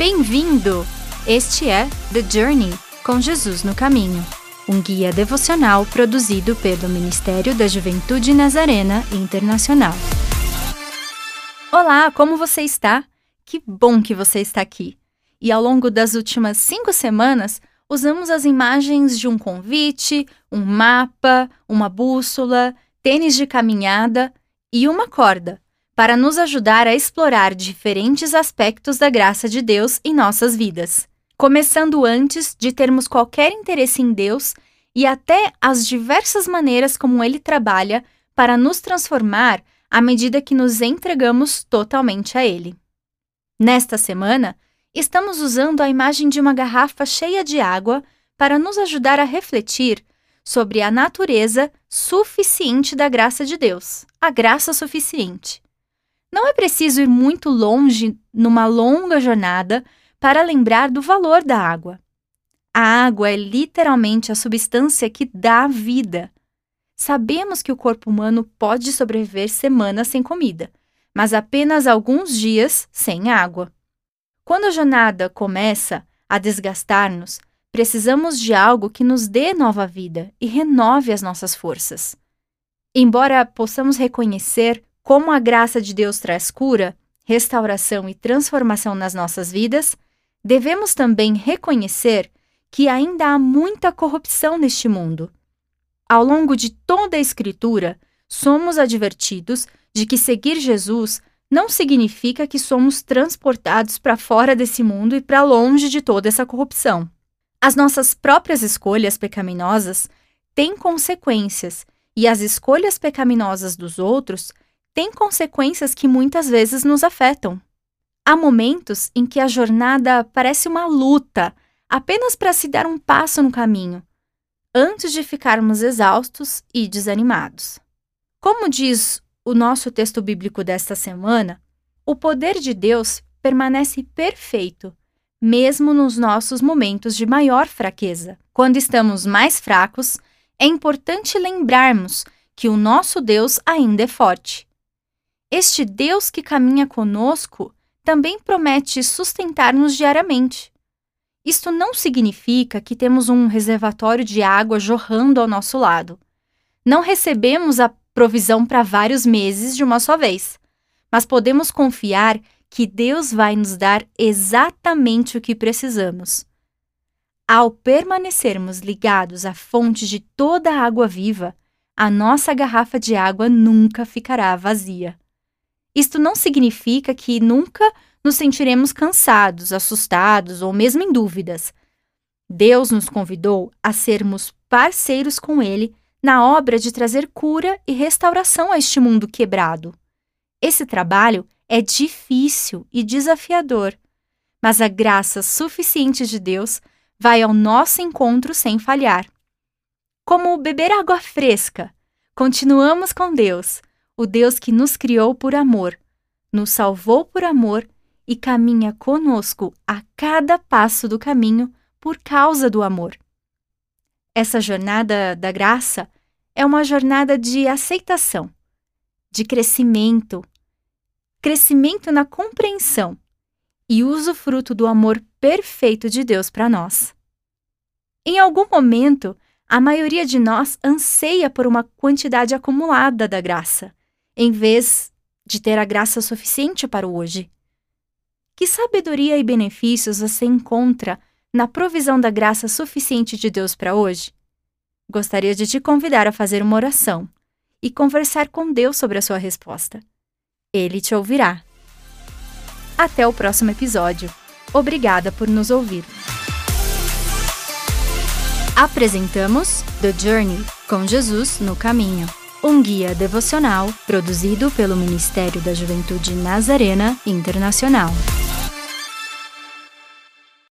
Bem-vindo! Este é The Journey com Jesus no Caminho, um guia devocional produzido pelo Ministério da Juventude Nazarena Internacional. Olá, como você está? Que bom que você está aqui! E ao longo das últimas cinco semanas, usamos as imagens de um convite, um mapa, uma bússola, tênis de caminhada e uma corda para nos ajudar a explorar diferentes aspectos da graça de Deus em nossas vidas, começando antes de termos qualquer interesse em Deus e até as diversas maneiras como ele trabalha para nos transformar à medida que nos entregamos totalmente a ele. Nesta semana, estamos usando a imagem de uma garrafa cheia de água para nos ajudar a refletir sobre a natureza suficiente da graça de Deus, a graça suficiente. Não é preciso ir muito longe numa longa jornada para lembrar do valor da água. A água é literalmente a substância que dá vida. Sabemos que o corpo humano pode sobreviver semanas sem comida, mas apenas alguns dias sem água. Quando a jornada começa a desgastar-nos, precisamos de algo que nos dê nova vida e renove as nossas forças. Embora possamos reconhecer como a graça de Deus traz cura, restauração e transformação nas nossas vidas, devemos também reconhecer que ainda há muita corrupção neste mundo. Ao longo de toda a Escritura, somos advertidos de que seguir Jesus não significa que somos transportados para fora desse mundo e para longe de toda essa corrupção. As nossas próprias escolhas pecaminosas têm consequências, e as escolhas pecaminosas dos outros tem consequências que muitas vezes nos afetam. Há momentos em que a jornada parece uma luta, apenas para se dar um passo no caminho, antes de ficarmos exaustos e desanimados. Como diz o nosso texto bíblico desta semana, o poder de Deus permanece perfeito, mesmo nos nossos momentos de maior fraqueza. Quando estamos mais fracos, é importante lembrarmos que o nosso Deus ainda é forte este Deus que caminha conosco também promete sustentar-nos diariamente. Isto não significa que temos um reservatório de água jorrando ao nosso lado. Não recebemos a provisão para vários meses de uma só vez, mas podemos confiar que Deus vai nos dar exatamente o que precisamos. Ao permanecermos ligados à fonte de toda a água viva, a nossa garrafa de água nunca ficará vazia. Isto não significa que nunca nos sentiremos cansados, assustados ou mesmo em dúvidas. Deus nos convidou a sermos parceiros com Ele na obra de trazer cura e restauração a este mundo quebrado. Esse trabalho é difícil e desafiador, mas a graça suficiente de Deus vai ao nosso encontro sem falhar. Como beber água fresca, continuamos com Deus o Deus que nos criou por amor, nos salvou por amor e caminha conosco a cada passo do caminho por causa do amor. Essa jornada da graça é uma jornada de aceitação, de crescimento, crescimento na compreensão e uso fruto do amor perfeito de Deus para nós. Em algum momento, a maioria de nós anseia por uma quantidade acumulada da graça em vez de ter a graça suficiente para o hoje? Que sabedoria e benefícios você encontra na provisão da graça suficiente de Deus para hoje? Gostaria de te convidar a fazer uma oração e conversar com Deus sobre a sua resposta. Ele te ouvirá. Até o próximo episódio. Obrigada por nos ouvir. Apresentamos The Journey com Jesus no caminho um guia devocional produzido pelo Ministério da Juventude Nazarena Internacional.